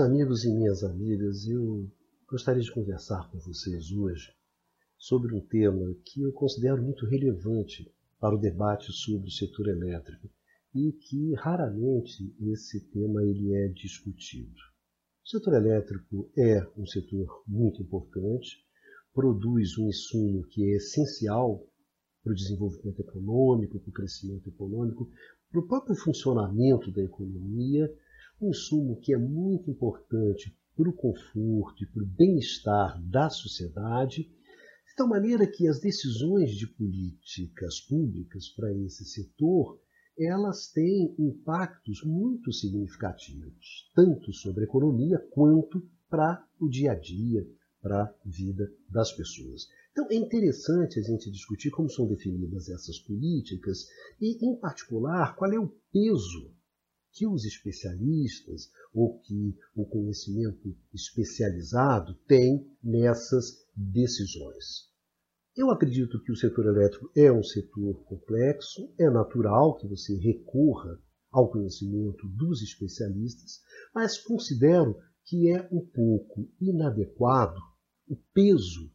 Amigos e minhas amigas, eu gostaria de conversar com vocês hoje sobre um tema que eu considero muito relevante para o debate sobre o setor elétrico e que raramente esse tema ele é discutido. O setor elétrico é um setor muito importante, produz um insumo que é essencial para o desenvolvimento econômico, para o crescimento econômico, para o próprio funcionamento da economia um insumo que é muito importante para o conforto e para o bem-estar da sociedade, de tal maneira que as decisões de políticas públicas para esse setor elas têm impactos muito significativos, tanto sobre a economia quanto para o dia a dia, para a vida das pessoas. Então é interessante a gente discutir como são definidas essas políticas e, em particular, qual é o peso que os especialistas ou que o conhecimento especializado tem nessas decisões. Eu acredito que o setor elétrico é um setor complexo, é natural que você recorra ao conhecimento dos especialistas, mas considero que é um pouco inadequado o peso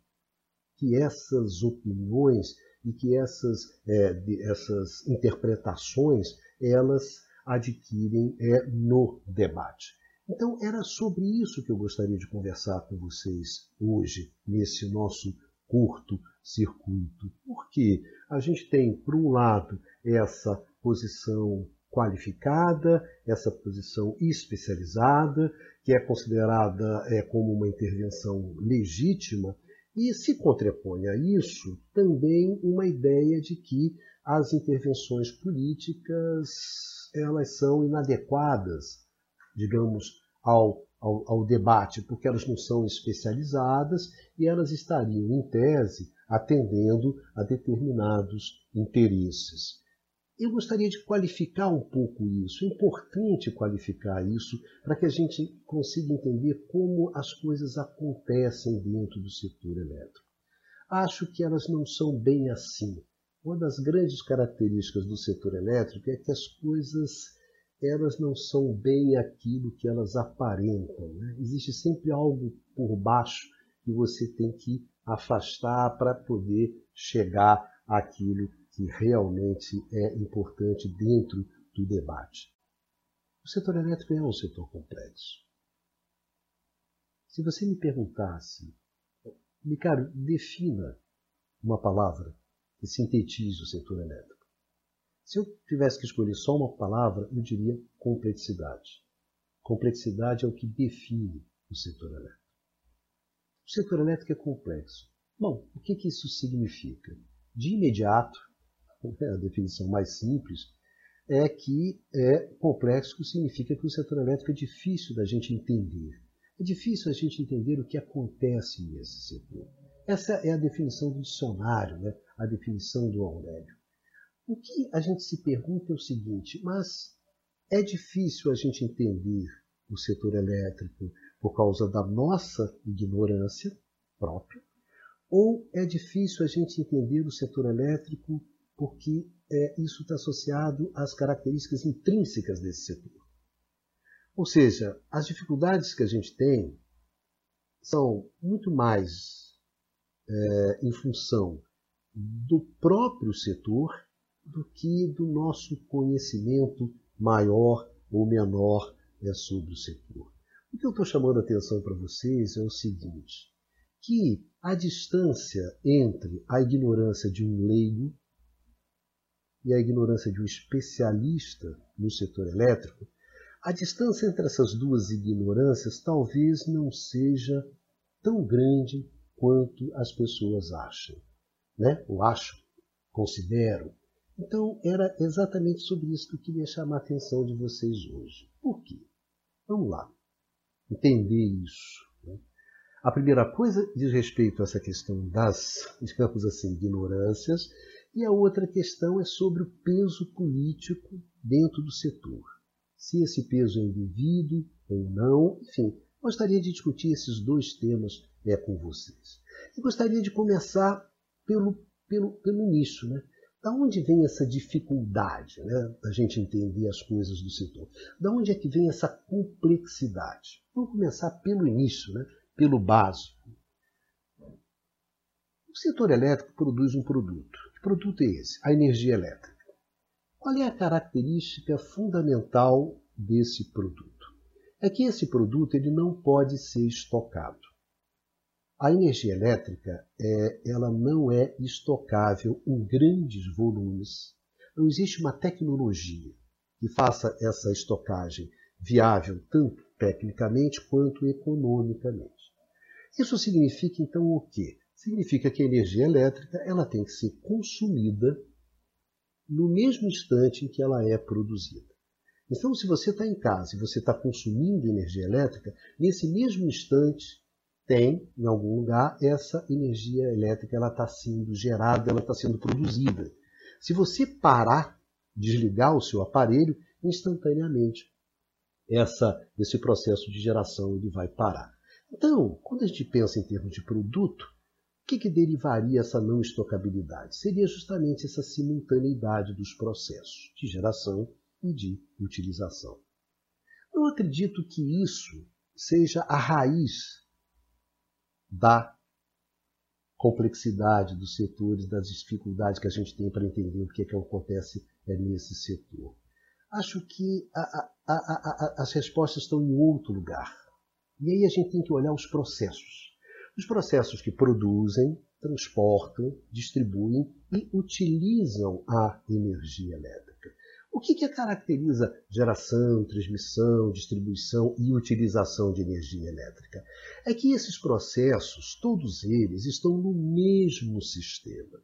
que essas opiniões e que essas, é, essas interpretações elas adquirem é, no debate. Então, era sobre isso que eu gostaria de conversar com vocês hoje, nesse nosso curto circuito. Porque a gente tem, por um lado, essa posição qualificada, essa posição especializada, que é considerada é, como uma intervenção legítima, e se contrapõe a isso também uma ideia de que as intervenções políticas elas são inadequadas, digamos, ao, ao, ao, debate, porque elas não são especializadas e elas estariam, em tese, atendendo a determinados interesses. Eu gostaria de qualificar um pouco isso. É importante qualificar isso para que a gente consiga entender como as coisas acontecem dentro do setor elétrico. Acho que elas não são bem assim. Uma das grandes características do setor elétrico é que as coisas elas não são bem aquilo que elas aparentam. Né? Existe sempre algo por baixo que você tem que afastar para poder chegar àquilo que realmente é importante dentro do debate. O setor elétrico é um setor complexo. Se você me perguntasse, Ricardo, defina uma palavra que sintetize o setor elétrico. Se eu tivesse que escolher só uma palavra, eu diria complexidade. Complexidade é o que define o setor elétrico. O setor elétrico é complexo. Bom, o que, que isso significa? De imediato, a definição mais simples, é que é complexo significa que o setor elétrico é difícil da gente entender. É difícil a gente entender o que acontece nesse setor. Essa é a definição do dicionário, né? a definição do Aurélio. O que a gente se pergunta é o seguinte, mas é difícil a gente entender o setor elétrico por causa da nossa ignorância própria, ou é difícil a gente entender o setor elétrico porque é, isso está associado às características intrínsecas desse setor. Ou seja, as dificuldades que a gente tem são muito mais é, em função do próprio setor do que do nosso conhecimento maior ou menor é, sobre o setor. O que eu estou chamando a atenção para vocês é o seguinte, que a distância entre a ignorância de um leigo e a ignorância de um especialista no setor elétrico, a distância entre essas duas ignorâncias talvez não seja tão grande quanto as pessoas acham, né? ou acham, consideram. Então, era exatamente sobre isso que eu queria chamar a atenção de vocês hoje. Por quê? Vamos lá, entender isso. Né? A primeira coisa diz respeito a essa questão das, digamos assim, ignorâncias, e a outra questão é sobre o peso político dentro do setor. Se esse peso é indevido ou não, enfim, gostaria de discutir esses dois temas é, com vocês. Eu gostaria de começar pelo, pelo, pelo início, né? Da onde vem essa dificuldade né, da gente entender as coisas do setor? Da onde é que vem essa complexidade? Vamos começar pelo início, né? pelo básico. O setor elétrico produz um produto. Que produto é esse? A energia elétrica. Qual é a característica fundamental desse produto? É que esse produto ele não pode ser estocado. A energia elétrica é, ela não é estocável em grandes volumes. Não existe uma tecnologia que faça essa estocagem viável tanto tecnicamente quanto economicamente. Isso significa então o quê? Significa que a energia elétrica ela tem que ser consumida no mesmo instante em que ela é produzida. Então, se você está em casa e você está consumindo energia elétrica, nesse mesmo instante tem, em algum lugar, essa energia elétrica ela está sendo gerada, ela está sendo produzida. Se você parar, desligar o seu aparelho, instantaneamente essa, esse processo de geração ele vai parar. Então, quando a gente pensa em termos de produto, o que, que derivaria essa não estocabilidade? Seria justamente essa simultaneidade dos processos de geração e de utilização. Não acredito que isso seja a raiz da complexidade dos setores, das dificuldades que a gente tem para entender o que, é que acontece nesse setor. Acho que a, a, a, as respostas estão em outro lugar. E aí a gente tem que olhar os processos. Os processos que produzem, transportam, distribuem e utilizam a energia elétrica. O que, que caracteriza geração, transmissão, distribuição e utilização de energia elétrica? É que esses processos, todos eles, estão no mesmo sistema.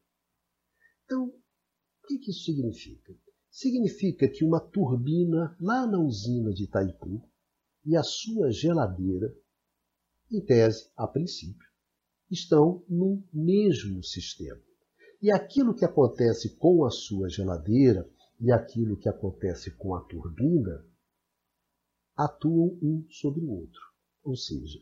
Então, o que, que isso significa? Significa que uma turbina lá na usina de Itaipu e a sua geladeira, em tese, a princípio, estão no mesmo sistema. E aquilo que acontece com a sua geladeira e aquilo que acontece com a turbina atuam um sobre o outro. Ou seja,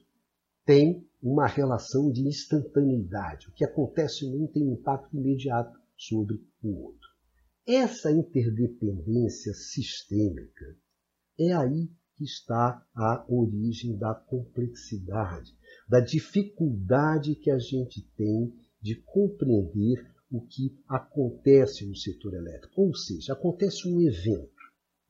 tem uma relação de instantaneidade. O que acontece em um tem um impacto imediato sobre o outro. Essa interdependência sistêmica é aí que está a origem da complexidade, da dificuldade que a gente tem de compreender o que acontece no setor elétrico. Ou seja, acontece um evento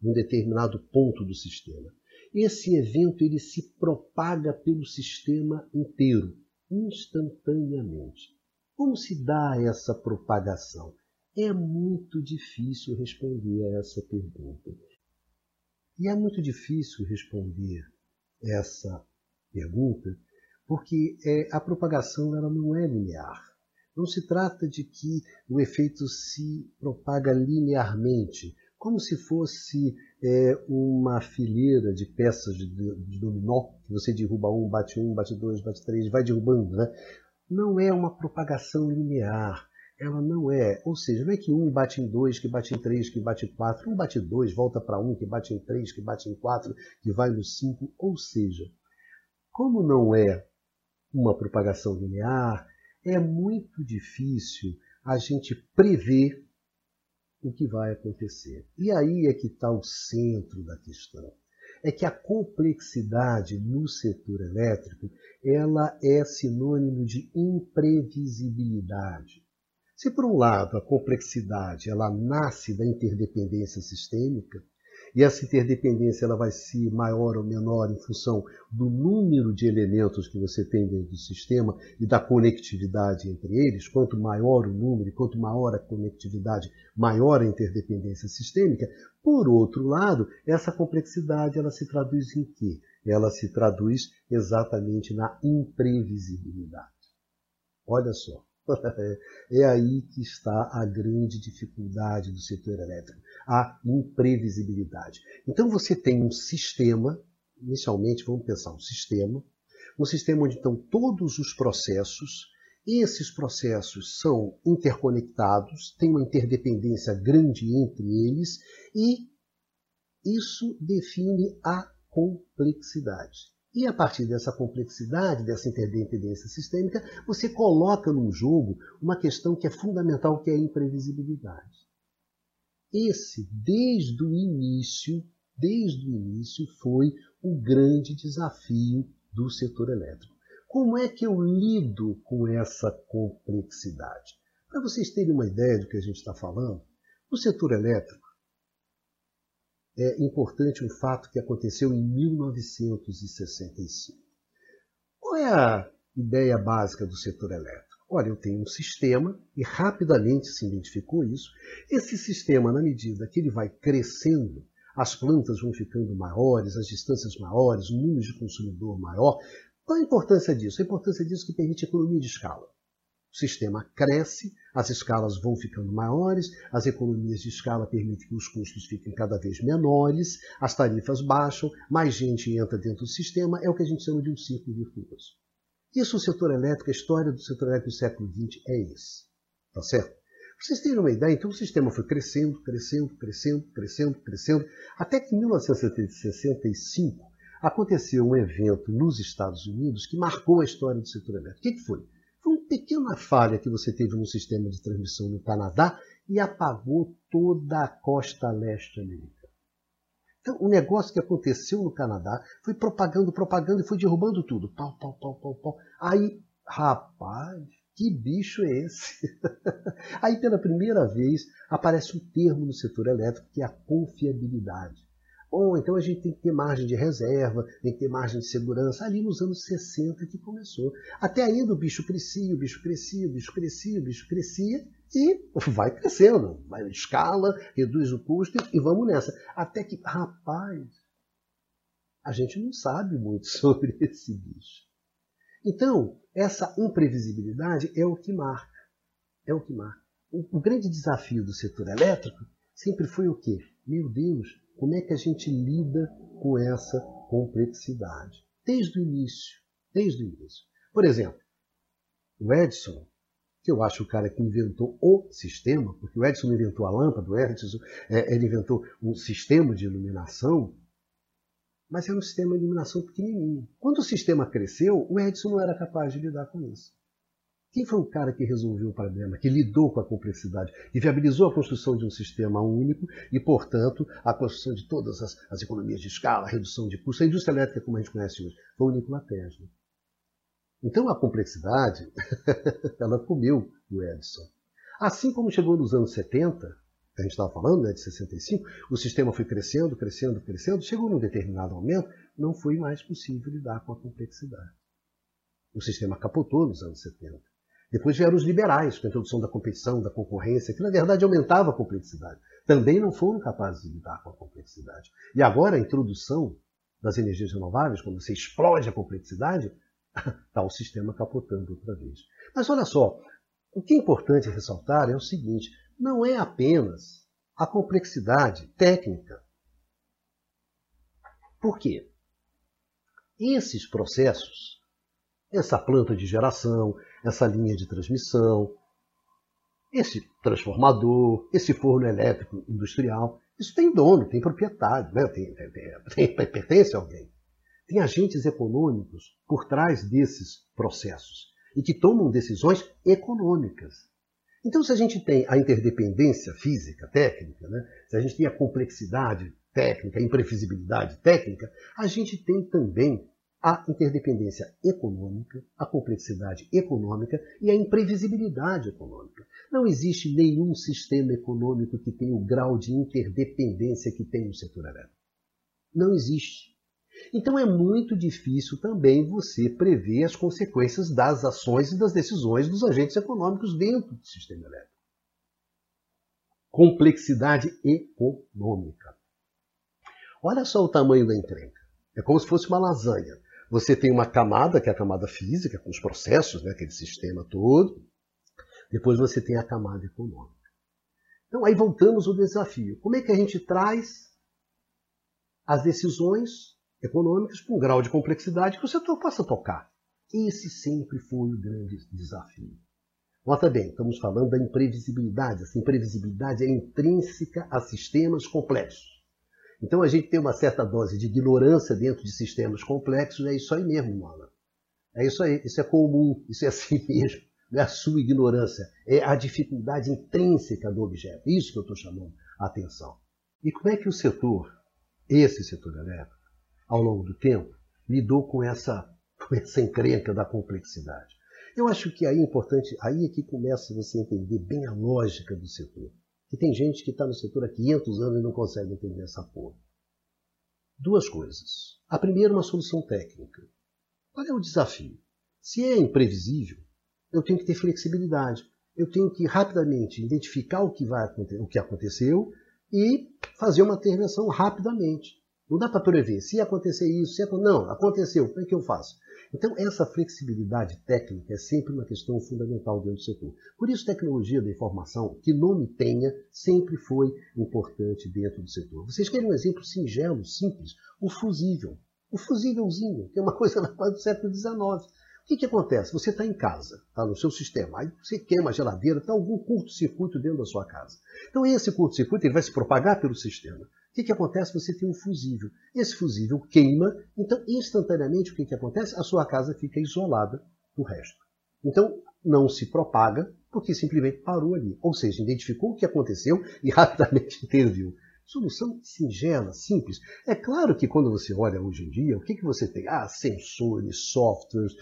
em um determinado ponto do sistema. Esse evento ele se propaga pelo sistema inteiro, instantaneamente. Como se dá essa propagação? É muito difícil responder a essa pergunta. E é muito difícil responder essa pergunta porque é, a propagação ela não é linear. Não se trata de que o efeito se propaga linearmente, como se fosse é, uma fileira de peças de, de, dominó, que você derruba um, bate um, bate dois, bate três, vai derrubando. Né? Não é uma propagação linear. Ela não é. Ou seja, não é que um bate em dois, que bate em três, que bate em quatro, um bate em dois, volta para um, que bate em três, que bate em quatro, que vai no cinco. Ou seja, como não é uma propagação linear, é muito difícil a gente prever o que vai acontecer. E aí é que está o centro da questão. É que a complexidade no setor elétrico ela é sinônimo de imprevisibilidade. Se por um lado a complexidade ela nasce da interdependência sistêmica, e essa interdependência ela vai ser maior ou menor em função do número de elementos que você tem dentro do sistema e da conectividade entre eles. Quanto maior o número e quanto maior a conectividade, maior a interdependência sistêmica. Por outro lado, essa complexidade ela se traduz em quê? Ela se traduz exatamente na imprevisibilidade. Olha só. É aí que está a grande dificuldade do setor elétrico, a imprevisibilidade. Então você tem um sistema, inicialmente vamos pensar um sistema, um sistema onde estão todos os processos, esses processos são interconectados, tem uma interdependência grande entre eles e isso define a complexidade. E a partir dessa complexidade, dessa interdependência sistêmica, você coloca no jogo uma questão que é fundamental, que é a imprevisibilidade. Esse, desde o início, desde o início, foi o grande desafio do setor elétrico. Como é que eu lido com essa complexidade? Para vocês terem uma ideia do que a gente está falando, no setor elétrico, é importante um fato que aconteceu em 1965. Qual é a ideia básica do setor elétrico? Olha, eu tenho um sistema, e rapidamente se identificou isso. Esse sistema, na medida que ele vai crescendo, as plantas vão ficando maiores, as distâncias maiores, o número de consumidor maior. Qual a importância disso? A importância disso que permite economia de escala. O sistema cresce, as escalas vão ficando maiores, as economias de escala permitem que os custos fiquem cada vez menores, as tarifas baixam, mais gente entra dentro do sistema, é o que a gente chama de um ciclo virtuoso. Isso o setor elétrico, a história do setor elétrico do século XX é isso. Tá certo? Para vocês terem uma ideia, então o sistema foi crescendo, crescendo, crescendo, crescendo, crescendo, até que em 1965 aconteceu um evento nos Estados Unidos que marcou a história do setor elétrico. O que, que foi? Foi uma pequena falha que você teve no sistema de transmissão no Canadá e apagou toda a costa leste americana. Então, o negócio que aconteceu no Canadá foi propagando, propagando e foi derrubando tudo. Pau, pau, pau, pau, pau. Aí, rapaz, que bicho é esse? Aí, pela primeira vez, aparece um termo no setor elétrico que é a confiabilidade. Ou então a gente tem que ter margem de reserva, tem que ter margem de segurança. Ali nos anos 60 que começou. Até ainda o bicho crescia, o bicho crescia, o bicho crescia, o bicho crescia e vai crescendo. Vai escala, reduz o custo e vamos nessa. Até que, rapaz, a gente não sabe muito sobre esse bicho. Então, essa imprevisibilidade é o que marca. É o que marca. O, o grande desafio do setor elétrico sempre foi o quê? Meu Deus, como é que a gente lida com essa complexidade? Desde o início. Desde o início. Por exemplo, o Edison, que eu acho o cara que inventou o sistema, porque o Edison inventou a lâmpada, o Edison é, ele inventou um sistema de iluminação, mas era um sistema de iluminação pequenininho. Quando o sistema cresceu, o Edison não era capaz de lidar com isso. Quem foi o cara que resolveu o problema, que lidou com a complexidade e viabilizou a construção de um sistema único e, portanto, a construção de todas as, as economias de escala, a redução de custos, a indústria elétrica como a gente conhece hoje? Foi o Nikola Tesla. Então a complexidade, ela comeu o Edison. Assim como chegou nos anos 70, que a gente estava falando, né, de 65, o sistema foi crescendo, crescendo, crescendo, chegou num determinado momento, não foi mais possível lidar com a complexidade. O sistema capotou nos anos 70. Depois vieram os liberais, com a introdução da competição, da concorrência, que na verdade aumentava a complexidade. Também não foram capazes de lidar com a complexidade. E agora a introdução das energias renováveis, quando você explode a complexidade, está o sistema capotando outra vez. Mas olha só, o que é importante ressaltar é o seguinte: não é apenas a complexidade técnica. Por quê? Esses processos essa planta de geração, essa linha de transmissão, esse transformador, esse forno elétrico industrial. Isso tem dono, tem proprietário, né? tem, tem, tem, pertence a alguém. Tem agentes econômicos por trás desses processos e que tomam decisões econômicas. Então, se a gente tem a interdependência física, técnica, né? se a gente tem a complexidade técnica, a imprevisibilidade técnica, a gente tem também a interdependência econômica, a complexidade econômica e a imprevisibilidade econômica. Não existe nenhum sistema econômico que tenha o grau de interdependência que tem o setor elétrico. Não existe. Então é muito difícil também você prever as consequências das ações e das decisões dos agentes econômicos dentro do sistema elétrico. Complexidade econômica. Olha só o tamanho da encrenca. É como se fosse uma lasanha. Você tem uma camada, que é a camada física, com os processos, né, aquele sistema todo. Depois você tem a camada econômica. Então, aí voltamos ao desafio. Como é que a gente traz as decisões econômicas para um grau de complexidade que o setor possa tocar? Esse sempre foi o grande desafio. Nota bem, estamos falando da imprevisibilidade. Essa imprevisibilidade é intrínseca a sistemas complexos. Então a gente tem uma certa dose de ignorância dentro de sistemas complexos, é isso aí mesmo, Mola. É isso aí, isso é comum, isso é assim mesmo. Não é a sua ignorância, é a dificuldade intrínseca do objeto. Isso que eu estou chamando a atenção. E como é que o setor, esse setor elétrico, ao longo do tempo, lidou com essa, com essa encrenca da complexidade. Eu acho que aí é importante, aí é que começa você a entender bem a lógica do setor. Que tem gente que está no setor há 500 anos e não consegue entender essa porra. Duas coisas. A primeira, uma solução técnica. Qual é o desafio? Se é imprevisível, eu tenho que ter flexibilidade. Eu tenho que rapidamente identificar o que, vai, o que aconteceu e fazer uma intervenção rapidamente. Não dá para prever. Se acontecer isso, se acontecer... não, aconteceu, o que, é que eu faço? Então, essa flexibilidade técnica é sempre uma questão fundamental dentro do setor. Por isso, tecnologia da informação, que nome tenha, sempre foi importante dentro do setor. Vocês querem um exemplo singelo, simples? O fusível. O fusívelzinho, que é uma coisa do século XIX. O que, que acontece? Você está em casa, está no seu sistema, aí você queima a geladeira, está algum curto-circuito dentro da sua casa. Então esse curto-circuito vai se propagar pelo sistema. O que, que acontece? Você tem um fusível. Esse fusível queima, então instantaneamente o que, que acontece? A sua casa fica isolada do resto. Então não se propaga porque simplesmente parou ali. Ou seja, identificou o que aconteceu e rapidamente interviu. Solução singela, simples. É claro que quando você olha hoje em dia, o que, que você tem? Ah, sensores, softwares,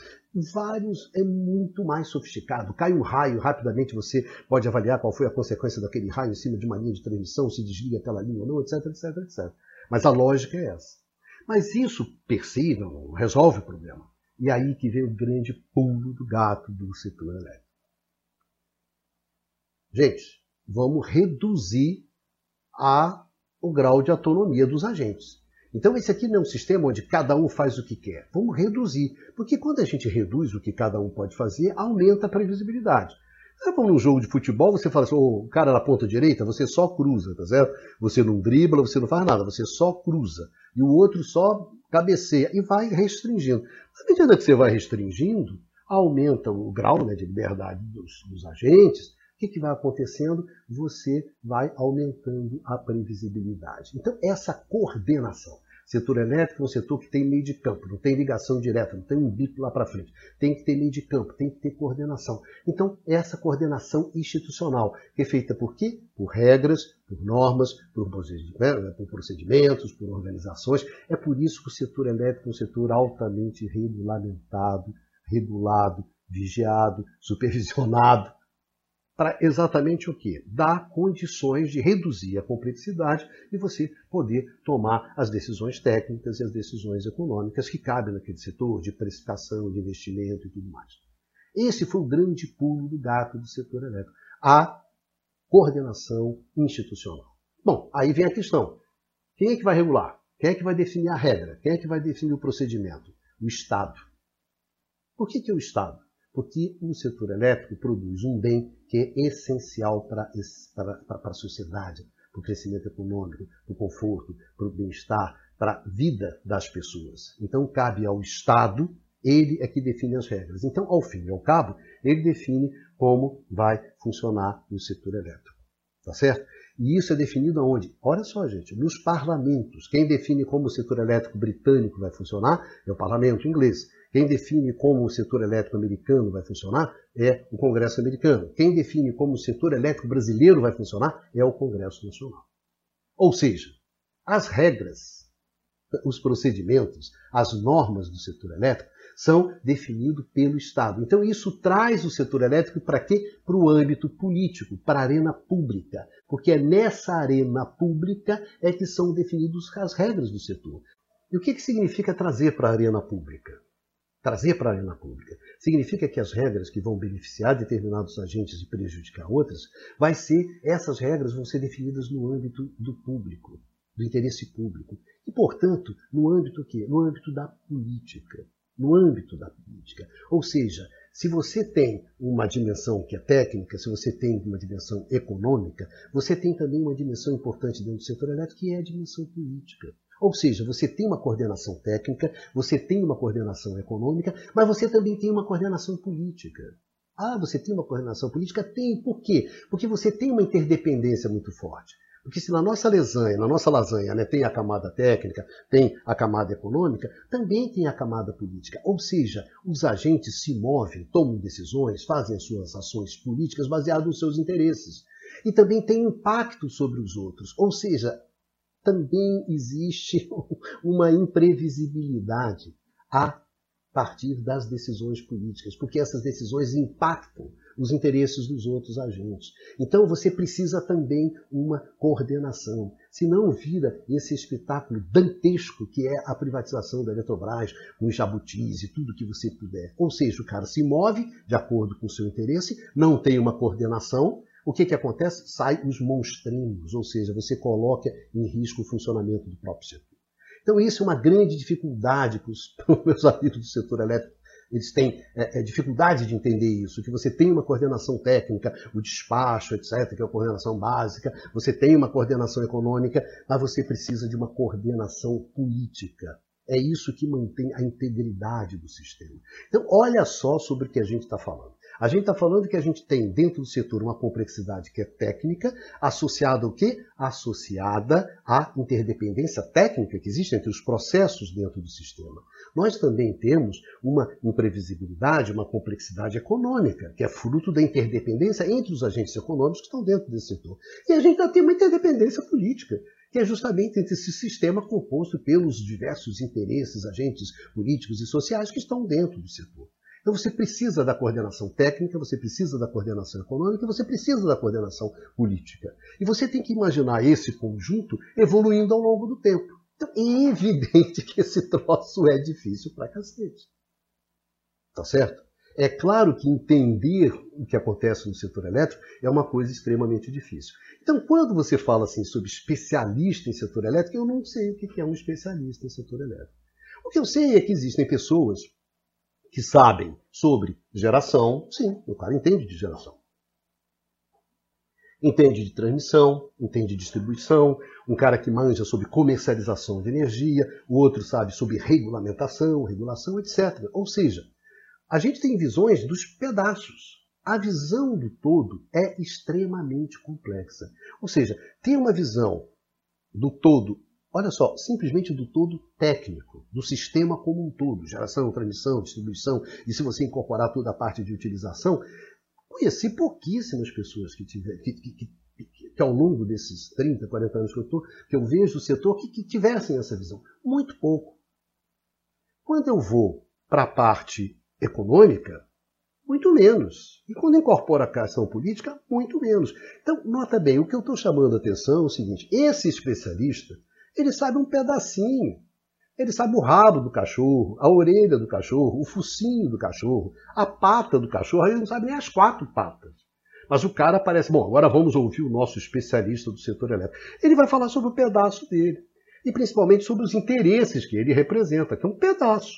vários é muito mais sofisticado. Cai um raio, rapidamente você pode avaliar qual foi a consequência daquele raio em cima de uma linha de transmissão, se desliga aquela linha ou não, etc, etc, etc. Mas a lógica é essa. Mas isso per si não resolve o problema. E aí que vem o grande pulo do gato do setor elétrico. Gente, vamos reduzir a o grau de autonomia dos agentes. Então, esse aqui não é um sistema onde cada um faz o que quer. Vamos reduzir. Porque quando a gente reduz o que cada um pode fazer, aumenta a previsibilidade. É como num jogo de futebol, você fala assim, o cara na ponta direita, você só cruza, tá certo? Você não dribla, você não faz nada, você só cruza. E o outro só cabeceia e vai restringindo. À medida que você vai restringindo, aumenta o grau né, de liberdade dos, dos agentes, o que, que vai acontecendo? Você vai aumentando a previsibilidade. Então, essa coordenação. Setor elétrico é um setor que tem meio de campo, não tem ligação direta, não tem um bip lá para frente. Tem que ter meio de campo, tem que ter coordenação. Então, essa coordenação institucional, é feita por quê? Por regras, por normas, por procedimentos, por organizações. É por isso que o setor elétrico é um setor altamente regulamentado, regulado, vigiado, supervisionado para exatamente o quê? Dar condições de reduzir a complexidade e você poder tomar as decisões técnicas e as decisões econômicas que cabem naquele setor de precificação, de investimento e tudo mais. Esse foi o grande pulo do gato do setor elétrico, a coordenação institucional. Bom, aí vem a questão: quem é que vai regular? Quem é que vai definir a regra? Quem é que vai definir o procedimento? O Estado. Por que, que é o Estado? Porque o setor elétrico produz um bem que é essencial para, para a sociedade, para o crescimento econômico, para o conforto, para o bem-estar, para a vida das pessoas. Então, cabe ao Estado, ele é que define as regras. Então, ao fim e ao cabo, ele define como vai funcionar o setor elétrico. Tá certo? E isso é definido aonde? Olha só, gente, nos parlamentos. Quem define como o setor elétrico britânico vai funcionar é o parlamento inglês. Quem define como o setor elétrico americano vai funcionar é o Congresso americano. Quem define como o setor elétrico brasileiro vai funcionar é o Congresso Nacional. Ou seja, as regras, os procedimentos, as normas do setor elétrico são definidos pelo Estado. Então isso traz o setor elétrico para quê? Para o âmbito político, para a arena pública. Porque é nessa arena pública é que são definidas as regras do setor. E o que, que significa trazer para a arena pública? Trazer para a arena pública. Significa que as regras que vão beneficiar determinados agentes e prejudicar outras, vai ser essas regras vão ser definidas no âmbito do público, do interesse público. E, portanto, no âmbito quê? No âmbito da política. No âmbito da política. Ou seja, se você tem uma dimensão que é técnica, se você tem uma dimensão econômica, você tem também uma dimensão importante dentro do setor elétrico, que é a dimensão política. Ou seja, você tem uma coordenação técnica, você tem uma coordenação econômica, mas você também tem uma coordenação política. Ah, você tem uma coordenação política? Tem. Por quê? Porque você tem uma interdependência muito forte. Porque se na nossa lasanha, na nossa lasanha, né, tem a camada técnica, tem a camada econômica, também tem a camada política. Ou seja, os agentes se movem, tomam decisões, fazem as suas ações políticas baseadas nos seus interesses. E também tem impacto sobre os outros. Ou seja, também existe uma imprevisibilidade a partir das decisões políticas, porque essas decisões impactam os interesses dos outros agentes. Então você precisa também uma coordenação. Se não vira esse espetáculo dantesco que é a privatização da Eletrobras, com jabutis e tudo que você puder. Ou seja, o cara se move de acordo com o seu interesse, não tem uma coordenação, o que, que acontece? Sai os monstrinhos, ou seja, você coloca em risco o funcionamento do próprio setor. Então, isso é uma grande dificuldade para os meus amigos do setor elétrico eles têm é, é, dificuldade de entender isso, que você tem uma coordenação técnica, o despacho, etc., que é a coordenação básica, você tem uma coordenação econômica, mas você precisa de uma coordenação política. É isso que mantém a integridade do sistema. Então, olha só sobre o que a gente está falando. A gente está falando que a gente tem dentro do setor uma complexidade que é técnica, associada ao quê? Associada à interdependência técnica que existe entre os processos dentro do sistema. Nós também temos uma imprevisibilidade, uma complexidade econômica, que é fruto da interdependência entre os agentes econômicos que estão dentro desse setor. E a gente ainda tem uma interdependência política, que é justamente entre esse sistema composto pelos diversos interesses, agentes políticos e sociais que estão dentro do setor. Então você precisa da coordenação técnica, você precisa da coordenação econômica, você precisa da coordenação política. E você tem que imaginar esse conjunto evoluindo ao longo do tempo. Então é evidente que esse troço é difícil pra cacete. Tá certo? É claro que entender o que acontece no setor elétrico é uma coisa extremamente difícil. Então, quando você fala assim sobre especialista em setor elétrico, eu não sei o que é um especialista em setor elétrico. O que eu sei é que existem pessoas que sabem sobre geração, sim, o cara entende de geração. Entende de transmissão, entende de distribuição, um cara que manja sobre comercialização de energia, o outro sabe sobre regulamentação, regulação, etc. Ou seja, a gente tem visões dos pedaços. A visão do todo é extremamente complexa. Ou seja, tem uma visão do todo olha só, simplesmente do todo técnico, do sistema como um todo, geração, transmissão, distribuição, e se você incorporar toda a parte de utilização, conheci pouquíssimas pessoas que, que, que, que, ao longo desses 30, 40 anos que eu estou, que eu vejo o setor, que, que tivessem essa visão. Muito pouco. Quando eu vou para a parte econômica, muito menos. E quando incorpora a questão política, muito menos. Então, nota bem, o que eu estou chamando a atenção é o seguinte: esse especialista ele sabe um pedacinho. Ele sabe o rabo do cachorro, a orelha do cachorro, o focinho do cachorro, a pata do cachorro, ele não sabe nem as quatro patas. Mas o cara parece, bom, agora vamos ouvir o nosso especialista do setor elétrico. Ele vai falar sobre o pedaço dele. E principalmente sobre os interesses que ele representa, que é um pedaço.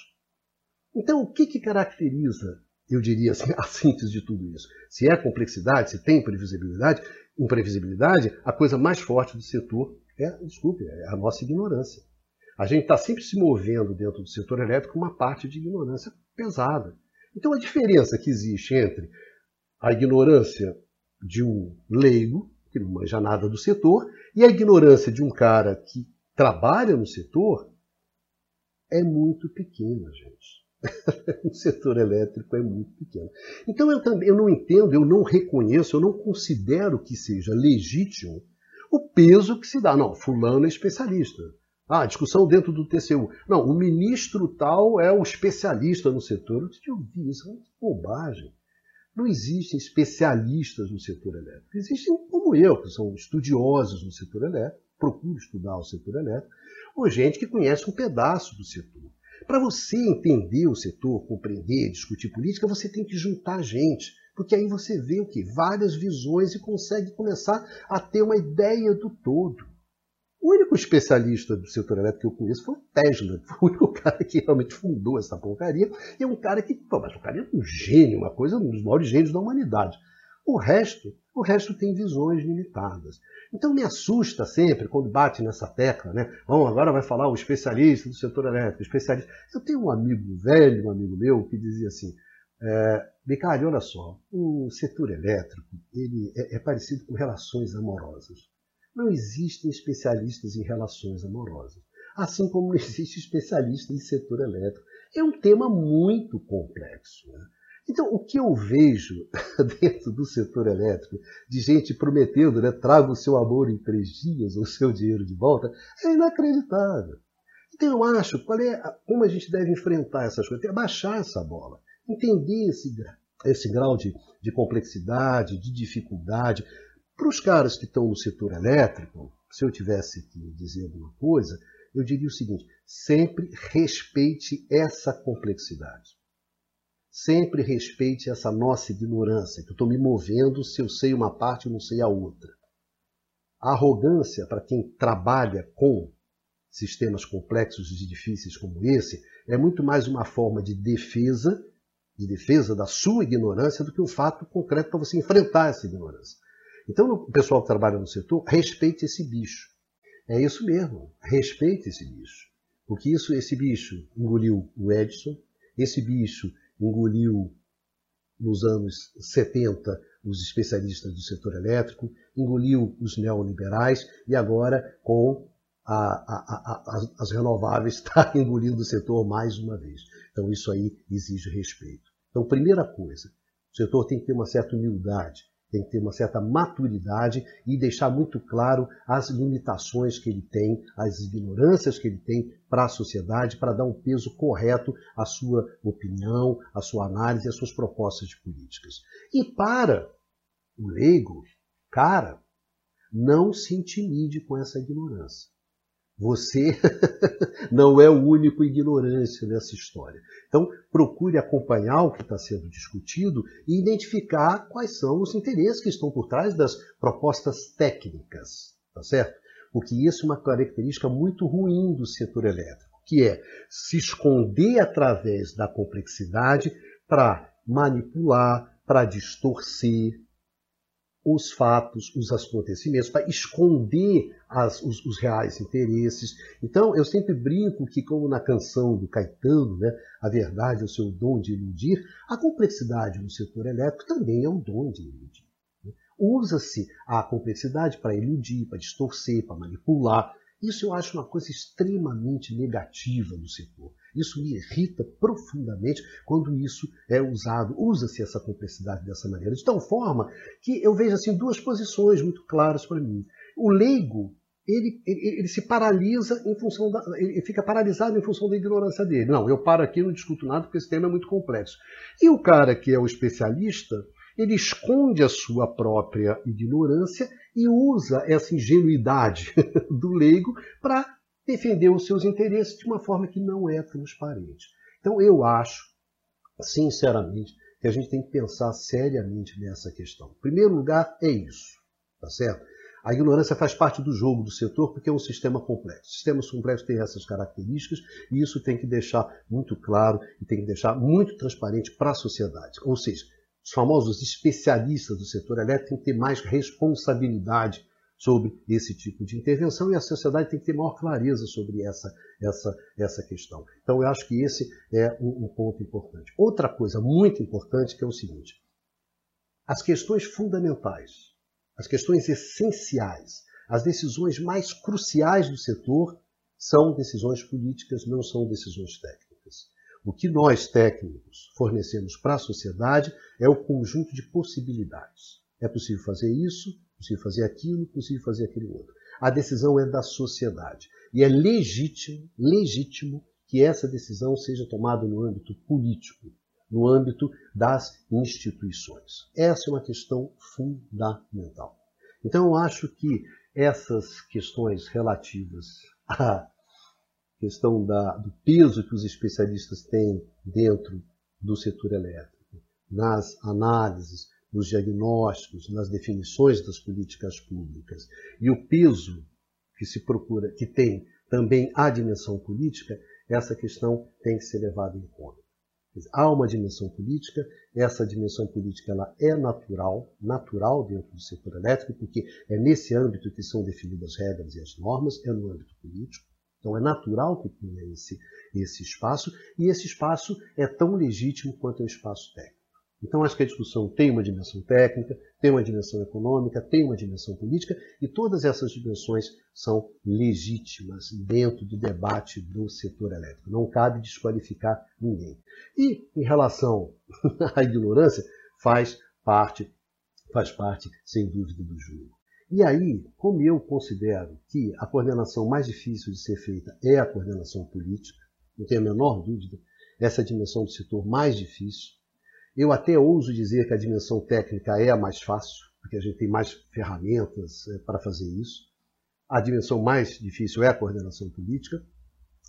Então, o que, que caracteriza, eu diria assim, a síntese de tudo isso? Se é complexidade, se tem imprevisibilidade, imprevisibilidade, a coisa mais forte do setor é, desculpe, é a nossa ignorância. A gente está sempre se movendo dentro do setor elétrico uma parte de ignorância pesada. Então a diferença que existe entre a ignorância de um leigo, que não manja nada do setor, e a ignorância de um cara que trabalha no setor é muito pequena, gente. o setor elétrico é muito pequeno. Então eu também eu não entendo, eu não reconheço, eu não considero que seja legítimo o peso que se dá. Não, fulano é especialista. Ah, discussão dentro do TCU. Não, o ministro tal é o especialista no setor. Eu te ouvi isso, é uma bobagem. Não existem especialistas no setor elétrico. Existem como eu, que são estudiosos no setor elétrico, procuro estudar o setor elétrico, ou gente que conhece um pedaço do setor. Para você entender o setor, compreender, discutir política, você tem que juntar gente porque aí você vê o que? Várias visões e consegue começar a ter uma ideia do todo. O único especialista do setor elétrico que eu conheço foi o Tesla, foi o único cara que realmente fundou essa porcaria, e é um cara que, pô, mas o cara é um gênio, uma coisa, um dos maiores gênios da humanidade. O resto, o resto tem visões limitadas. Então me assusta sempre quando bate nessa tecla, né? Bom, agora vai falar o especialista do setor elétrico, especialista. Eu tenho um amigo velho, um amigo meu, que dizia assim: é, Bicari, olha só, o setor elétrico ele é, é, parecido com relações amorosas. Não existem especialistas em relações amorosas, assim como não existe especialista em setor elétrico. É um tema muito complexo. Né? Então, o que eu vejo dentro do setor elétrico, de gente prometendo, né, traga o seu amor em três dias, ou o seu dinheiro de volta, é inacreditável. Então, eu acho, qual é, como a gente deve enfrentar essas coisas? Que baixar essa bola, entender esse, esse grau de, de complexidade, de dificuldade. Para os caras que estão no setor elétrico, se eu tivesse que dizer alguma coisa, eu diria o seguinte: sempre respeite essa complexidade. Sempre respeite essa nossa ignorância, que eu estou me movendo se eu sei uma parte e não sei a outra. A arrogância, para quem trabalha com sistemas complexos e difíceis como esse, é muito mais uma forma de defesa, de defesa da sua ignorância, do que um fato concreto para você enfrentar essa ignorância. Então, o pessoal que trabalha no setor, respeite esse bicho. É isso mesmo, respeite esse bicho. Porque isso, esse bicho engoliu o Edison, esse bicho engoliu nos anos 70 os especialistas do setor elétrico, engoliu os neoliberais e agora com a, a, a, as renováveis está engolindo o setor mais uma vez. Então isso aí exige respeito. Então, primeira coisa, o setor tem que ter uma certa humildade tem que ter uma certa maturidade e deixar muito claro as limitações que ele tem, as ignorâncias que ele tem para a sociedade, para dar um peso correto à sua opinião, à sua análise, às suas propostas de políticas. E para o leigo, cara, não se intimide com essa ignorância. Você não é o único ignorante nessa história. Então, procure acompanhar o que está sendo discutido e identificar quais são os interesses que estão por trás das propostas técnicas, tá certo? Porque isso é uma característica muito ruim do setor elétrico, que é se esconder através da complexidade para manipular, para distorcer, os fatos, os acontecimentos, para esconder as, os, os, reais interesses. Então, eu sempre brinco que, como na canção do Caetano, né, a verdade é o seu dom de iludir, a complexidade no setor elétrico também é um dom de iludir. Né? Usa-se a complexidade para iludir, para distorcer, para manipular. Isso eu acho uma coisa extremamente negativa do setor. Isso me irrita profundamente quando isso é usado, usa-se essa complexidade dessa maneira, de tal forma que eu vejo assim duas posições muito claras para mim. O leigo ele, ele, ele, se paralisa em função da. ele fica paralisado em função da ignorância dele. Não, eu paro aqui, não discuto nada, porque esse tema é muito complexo. E o cara que é o especialista, ele esconde a sua própria ignorância e usa essa ingenuidade do leigo para defender os seus interesses de uma forma que não é transparente. Então eu acho, sinceramente, que a gente tem que pensar seriamente nessa questão. Em primeiro lugar, é isso, tá certo? A ignorância faz parte do jogo do setor porque é um sistema complexo. Sistemas complexos têm essas características e isso tem que deixar muito claro e tem que deixar muito transparente para a sociedade. Ou seja, os famosos especialistas do setor elétrico têm que ter mais responsabilidade sobre esse tipo de intervenção e a sociedade tem que ter maior clareza sobre essa, essa, essa questão. Então, eu acho que esse é um, um ponto importante. Outra coisa muito importante que é o seguinte: as questões fundamentais, as questões essenciais, as decisões mais cruciais do setor são decisões políticas, não são decisões técnicas. O que nós, técnicos, fornecemos para a sociedade é o conjunto de possibilidades. É possível fazer isso, possível fazer aquilo, possível fazer aquele outro. A decisão é da sociedade. E é legítimo, legítimo que essa decisão seja tomada no âmbito político, no âmbito das instituições. Essa é uma questão fundamental. Então, eu acho que essas questões relativas à questão da, do peso que os especialistas têm dentro do setor elétrico, nas análises, nos diagnósticos, nas definições das políticas públicas e o peso que se procura, que tem também a dimensão política, essa questão tem que ser levada em conta. Há uma dimensão política, essa dimensão política ela é natural, natural dentro do setor elétrico, porque é nesse âmbito que são definidas as regras e as normas, é no âmbito político. Então é natural que tenha esse, esse espaço, e esse espaço é tão legítimo quanto o espaço técnico. Então, acho que a discussão tem uma dimensão técnica, tem uma dimensão econômica, tem uma dimensão política, e todas essas dimensões são legítimas dentro do debate do setor elétrico. Não cabe desqualificar ninguém. E, em relação à ignorância, faz parte, faz parte, sem dúvida, do jogo. E aí, como eu considero que a coordenação mais difícil de ser feita é a coordenação política, não tenho a menor dúvida, essa é a dimensão do setor mais difícil, eu até ouso dizer que a dimensão técnica é a mais fácil, porque a gente tem mais ferramentas é, para fazer isso. A dimensão mais difícil é a coordenação política.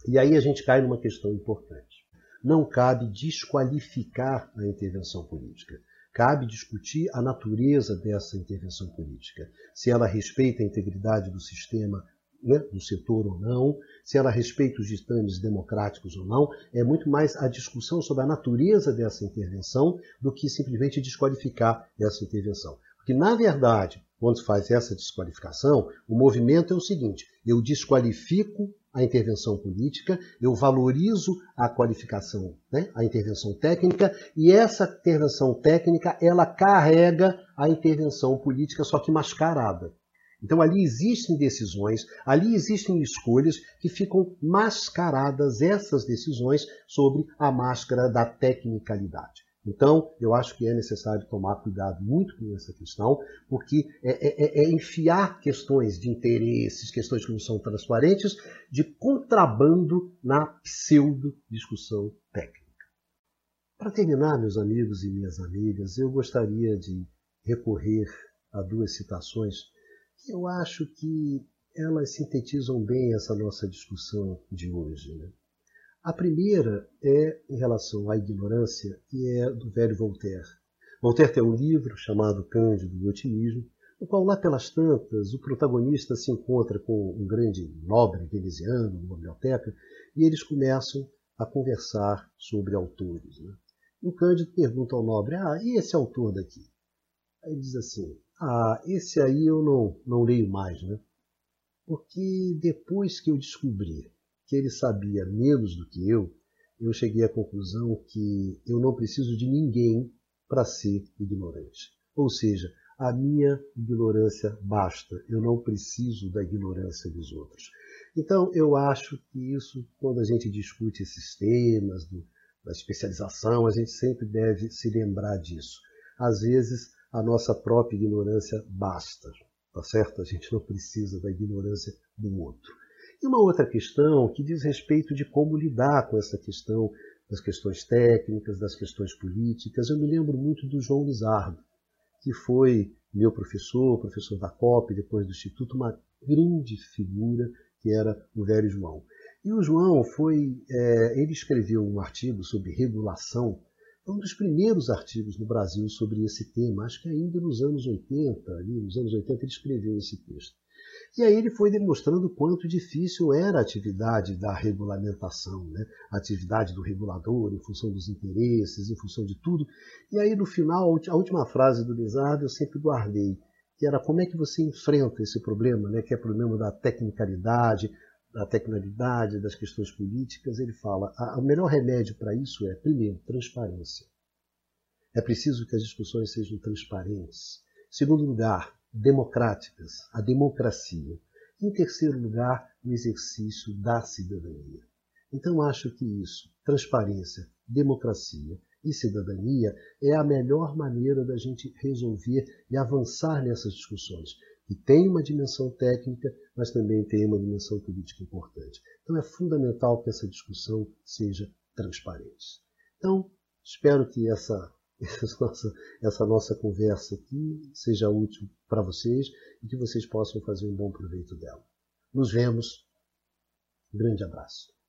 E aí a gente cai numa questão importante. Não cabe desqualificar a intervenção política. Cabe discutir a natureza dessa intervenção política. Se ela respeita a integridade do sistema né, do setor ou não, se ela respeita os ditames democráticos ou não, é muito mais a discussão sobre a natureza dessa intervenção do que simplesmente desqualificar essa intervenção. Porque, na verdade, quando se faz essa desqualificação, o movimento é o seguinte: eu desqualifico a intervenção política, eu valorizo a qualificação, né, a intervenção técnica, e essa intervenção técnica ela carrega a intervenção política, só que mascarada. Então ali existem decisões, ali existem escolhas que ficam mascaradas essas decisões sobre a máscara da tecnicalidade. Então, eu acho que é necessário tomar cuidado muito com essa questão, porque é, é, é enfiar questões de interesses, questões que não são transparentes, de contrabando na pseudo-discussão técnica. Para terminar, meus amigos e minhas amigas, eu gostaria de recorrer a duas citações eu acho que elas sintetizam bem essa nossa discussão de hoje. Né? A primeira é em relação à ignorância e é do velho Voltaire. Voltaire tem um livro chamado Cândido do Otimismo, no qual, lá pelas tantas, o protagonista se encontra com um grande nobre veneziano numa biblioteca e eles começam a conversar sobre autores. Né? E o Cândido pergunta ao nobre: Ah, e esse autor daqui? Aí ele diz assim: ah, esse aí eu não, não leio mais, né? Porque depois que eu descobri que ele sabia menos do que eu, eu cheguei à conclusão que eu não preciso de ninguém para ser ignorante. Ou seja, a minha ignorância basta, eu não preciso da ignorância dos outros. Então, eu acho que isso, quando a gente discute esses temas do, da especialização, a gente sempre deve se lembrar disso. Às vezes, a nossa própria ignorância basta, tá certo? A gente não precisa da ignorância do outro. E uma outra questão que diz respeito de como lidar com essa questão das questões técnicas, das questões políticas. Eu me lembro muito do João Lizardo, que foi meu professor, professor da COP, depois do Instituto, uma grande figura que era o velho João. E o João foi, é, ele escreveu um artigo sobre regulação um dos primeiros artigos no Brasil sobre esse tema, acho que ainda nos anos 80, ali, nos anos 80 ele escreveu esse texto. E aí ele foi demonstrando quanto difícil era a atividade da regulamentação, né? a atividade do regulador em função dos interesses, em função de tudo. E aí no final, a última frase do Lizardo eu sempre guardei, que era como é que você enfrenta esse problema, né? que é o problema da tecnicalidade, da tecnicalidade, das questões políticas, ele fala: o melhor remédio para isso é, primeiro, transparência. É preciso que as discussões sejam transparentes. Segundo lugar, democráticas, a democracia. Em terceiro lugar, o exercício da cidadania. Então, acho que isso, transparência, democracia e cidadania, é a melhor maneira da gente resolver e avançar nessas discussões que tem uma dimensão técnica, mas também tem uma dimensão política importante. Então é fundamental que essa discussão seja transparente. Então, espero que essa, essa, nossa, essa nossa conversa aqui seja útil para vocês e que vocês possam fazer um bom proveito dela. Nos vemos. grande abraço.